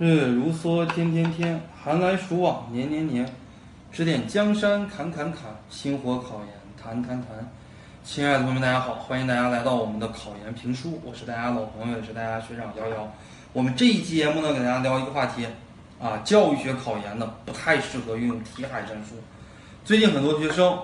日月如梭，天天天，寒来暑往，年年年。指点江山，砍砍砍；星火考研，谈谈谈。亲爱的同学们，大家好，欢迎大家来到我们的考研评书，我是大家老朋友，也是大家学长瑶瑶。我们这一期节目呢，给大家聊一个话题啊，教育学考研呢不太适合运用题海战术。最近很多学生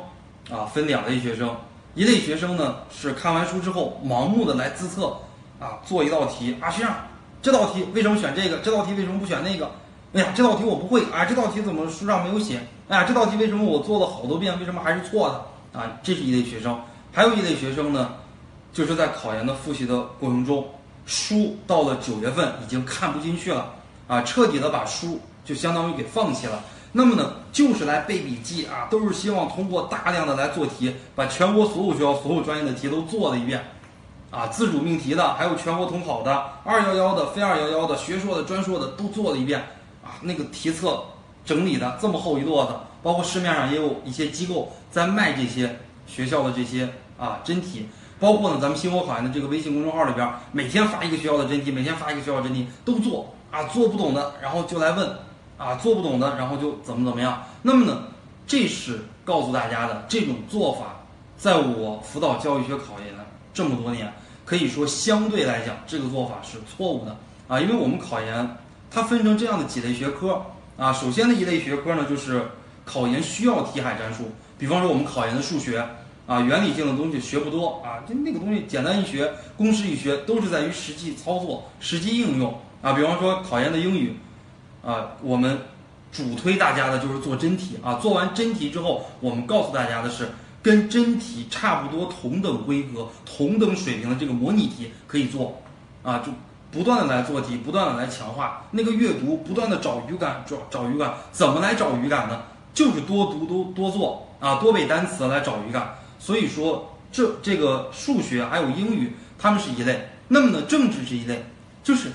啊，分两类学生，一类学生呢是看完书之后盲目的来自测啊，做一道题啊，学长。这道题为什么选这个？这道题为什么不选那个？哎呀，这道题我不会啊！这道题怎么书上没有写？哎呀，这道题为什么我做了好多遍，为什么还是错的？啊，这是一类学生。还有一类学生呢，就是在考研的复习的过程中，书到了九月份已经看不进去了啊，彻底的把书就相当于给放弃了。那么呢，就是来背笔记啊，都是希望通过大量的来做题，把全国所有学校所有专业的题都做了一遍。啊，自主命题的，还有全国统考的，二幺幺的，非二幺幺的，学硕的、专硕的都做了一遍。啊，那个题册整理的这么厚一摞子，包括市面上也有一些机构在卖这些学校的这些啊真题，包括呢咱们星火考研的这个微信公众号里边，每天发一个学校的真题，每天发一个学校真题都做啊，做不懂的然后就来问，啊，做不懂的然后就怎么怎么样。那么呢，这是告诉大家的这种做法，在我辅导教育学考研这么多年。可以说，相对来讲，这个做法是错误的啊，因为我们考研它分成这样的几类学科啊。首先的一类学科呢，就是考研需要题海战术，比方说我们考研的数学啊，原理性的东西学不多啊，就那个东西简单一学，公式一学，都是在于实际操作、实际应用啊。比方说考研的英语啊，我们主推大家的就是做真题啊，做完真题之后，我们告诉大家的是。跟真题差不多、同等规格、同等水平的这个模拟题可以做，啊，就不断的来做题，不断的来强化那个阅读，不断的找语感，找找语感，怎么来找语感呢？就是多读、多多做啊，多背单词来找语感。所以说，这这个数学还有英语，他们是一类。那么呢，政治是一类，就是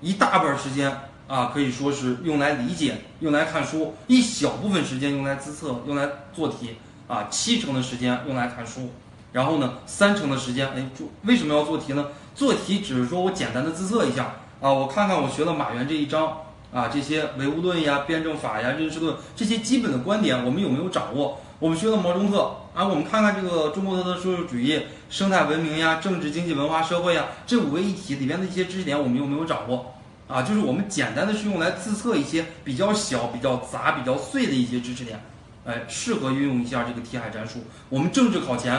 一大半时间啊，可以说是用来理解、用来看书，一小部分时间用来自测、用来做题。啊，七成的时间用来看书，然后呢，三成的时间，哎，就为什么要做题呢？做题只是说我简单的自测一下啊，我看看我学了马原这一章啊，这些唯物论呀、辩证法呀、认识论这些基本的观点，我们有没有掌握？我们学了毛中特啊，我们看看这个中国特色社会主义、生态文明呀、政治经济文化社会呀这五位一体里边的一些知识点，我们有没有掌握？啊，就是我们简单的是用来自测一些比较小、比较杂、比较碎的一些知识点。哎，适合运用一下这个题海战术。我们政治考前，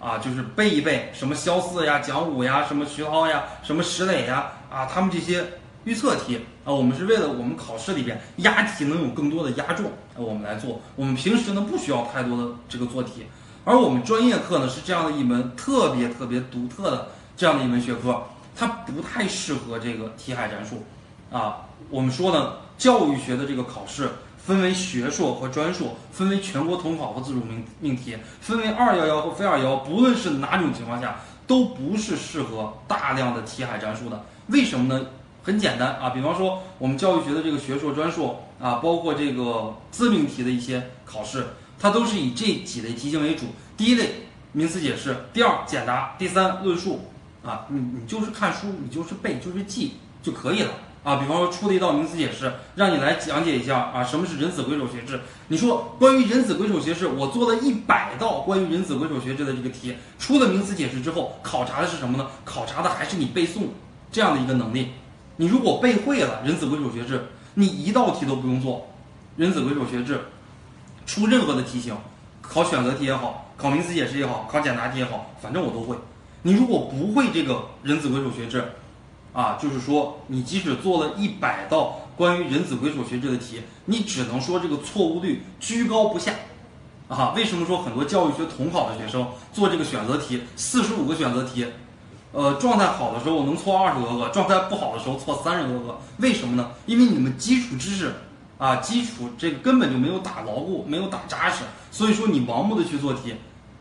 啊，就是背一背什么萧四呀、蒋武呀、什么徐涛呀、什么石磊呀，啊，他们这些预测题啊，我们是为了我们考试里边押题能有更多的押中，我们来做。我们平时呢不需要太多的这个做题，而我们专业课呢是这样的一门特别特别独特的这样的一门学科，它不太适合这个题海战术。啊，我们说呢，教育学的这个考试。分为学硕和专硕，分为全国统考和自主命命题，分为二幺幺和非二幺。不论是哪种情况下，都不是适合大量的题海战术的。为什么呢？很简单啊，比方说我们教育学的这个学硕、专硕啊，包括这个自命题的一些考试，它都是以这几类题型为主。第一类名词解释，第二简答，第三论述。啊，你你就是看书，你就是背，就是记就可以了。啊，比方说出了一道名词解释，让你来讲解一下啊，什么是人子归首学制？你说关于人子归首学制，我做了一百道关于人子归首学制的这个题，出了名词解释之后，考察的是什么呢？考察的还是你背诵这样的一个能力。你如果背会了人子归首学制，你一道题都不用做，人子归首学制，出任何的题型，考选择题也好，考名词解释也好，考简答题也好，反正我都会。你如果不会这个人子归首学制，啊，就是说，你即使做了一百道关于人子归所学制的题，你只能说这个错误率居高不下，啊，为什么说很多教育学统考的学生做这个选择题，四十五个选择题，呃，状态好的时候能错二十多个，状态不好的时候错三十多个，为什么呢？因为你们基础知识，啊，基础这个根本就没有打牢固，没有打扎实，所以说你盲目的去做题，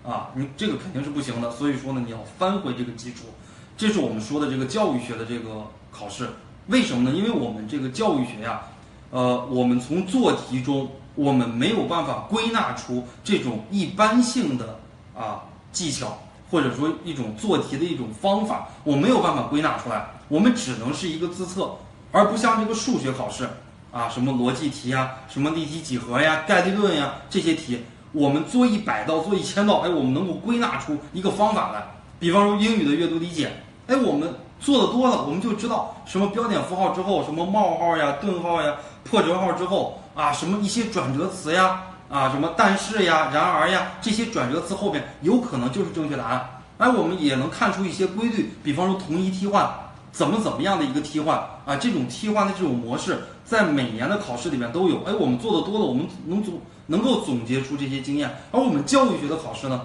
啊，你这个肯定是不行的，所以说呢，你要翻回这个基础。这是我们说的这个教育学的这个考试，为什么呢？因为我们这个教育学呀，呃，我们从做题中，我们没有办法归纳出这种一般性的啊技巧，或者说一种做题的一种方法，我没有办法归纳出来，我们只能是一个自测，而不像这个数学考试啊，什么逻辑题呀，什么立体几何呀、概率论呀这些题，我们做一百道、做一千道，哎，我们能够归纳出一个方法来。比方说英语的阅读理解，哎，我们做的多了，我们就知道什么标点符号之后，什么冒号呀、顿号呀、破折号之后啊，什么一些转折词呀，啊，什么但是呀、然而呀，这些转折词后边有可能就是正确答案。哎，我们也能看出一些规律，比方说同一替换，怎么怎么样的一个替换啊，这种替换的这种模式，在每年的考试里面都有。哎，我们做的多了，我们能总能够总结出这些经验。而我们教育学的考试呢，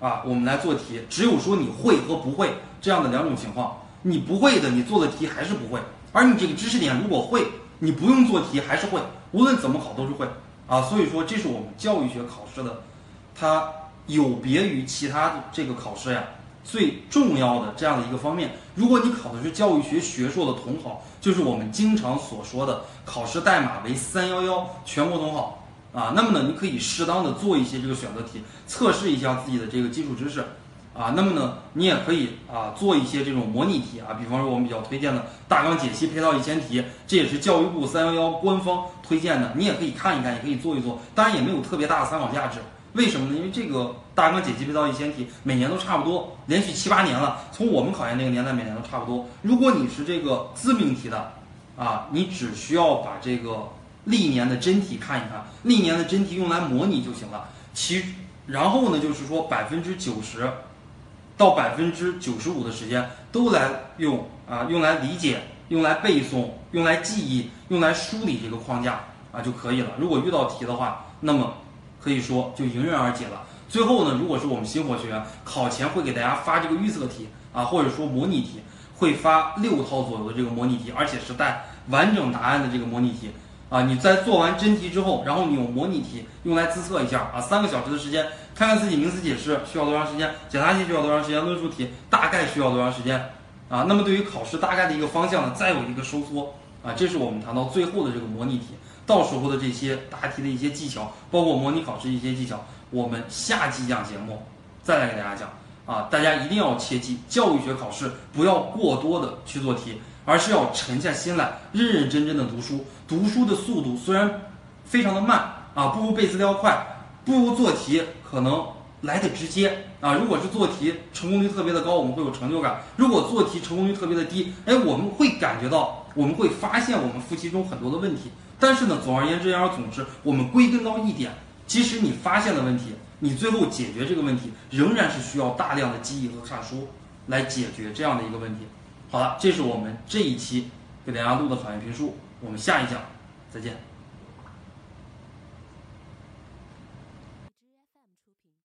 啊，我们来做题，只有说你会和不会这样的两种情况。你不会的，你做的题还是不会；而你这个知识点如果会，你不用做题还是会，无论怎么考都是会啊。所以说，这是我们教育学考试的，它。有别于其他的这个考试呀，最重要的这样的一个方面，如果你考的是教育学学硕的统考，就是我们经常所说的考试代码为三幺幺全国统考啊，那么呢，你可以适当的做一些这个选择题，测试一下自己的这个基础知识啊，那么呢，你也可以啊做一些这种模拟题啊，比方说我们比较推荐的大纲解析配套一千题，这也是教育部三幺幺官方推荐的，你也可以看一看，也可以做一做，当然也没有特别大的参考价值。为什么呢？因为这个大纲解析配套一千题每年都差不多，连续七八年了。从我们考研那个年代，每年都差不多。如果你是这个自命题的，啊，你只需要把这个历年的真题看一看，历年的真题用来模拟就行了。其然后呢，就是说百分之九十到百分之九十五的时间都来用啊，用来理解，用来背诵，用来记忆，用来梳理这个框架啊就可以了。如果遇到题的话，那么。可以说就迎刃而解了。最后呢，如果是我们星火学员，考前会给大家发这个预测题啊，或者说模拟题，会发六套左右的这个模拟题，而且是带完整答案的这个模拟题啊。你在做完真题之后，然后你用模拟题用来自测一下啊，三个小时的时间，看看自己名词解释需要多长时间，简答题需要多长时间，论述题大概需要多长时间啊。那么对于考试大概的一个方向呢，再有一个收缩啊，这是我们谈到最后的这个模拟题。到时候的这些答题的一些技巧，包括模拟考试一些技巧，我们下期讲节目再来给大家讲啊！大家一定要切记，教育学考试不要过多的去做题，而是要沉下心来，认认真真的读书。读书的速度虽然非常的慢啊，不如背资料快，不如做题可能来的直接啊。如果是做题成功率特别的高，我们会有成就感；如果做题成功率特别的低，哎，我们会感觉到，我们会发现我们复习中很多的问题。但是呢，总而言之，言而总之，我们归根到一点，即使你发现了问题，你最后解决这个问题，仍然是需要大量的记忆和看书来解决这样的一个问题。好了，这是我们这一期给大家录的法院评书，我们下一讲再见。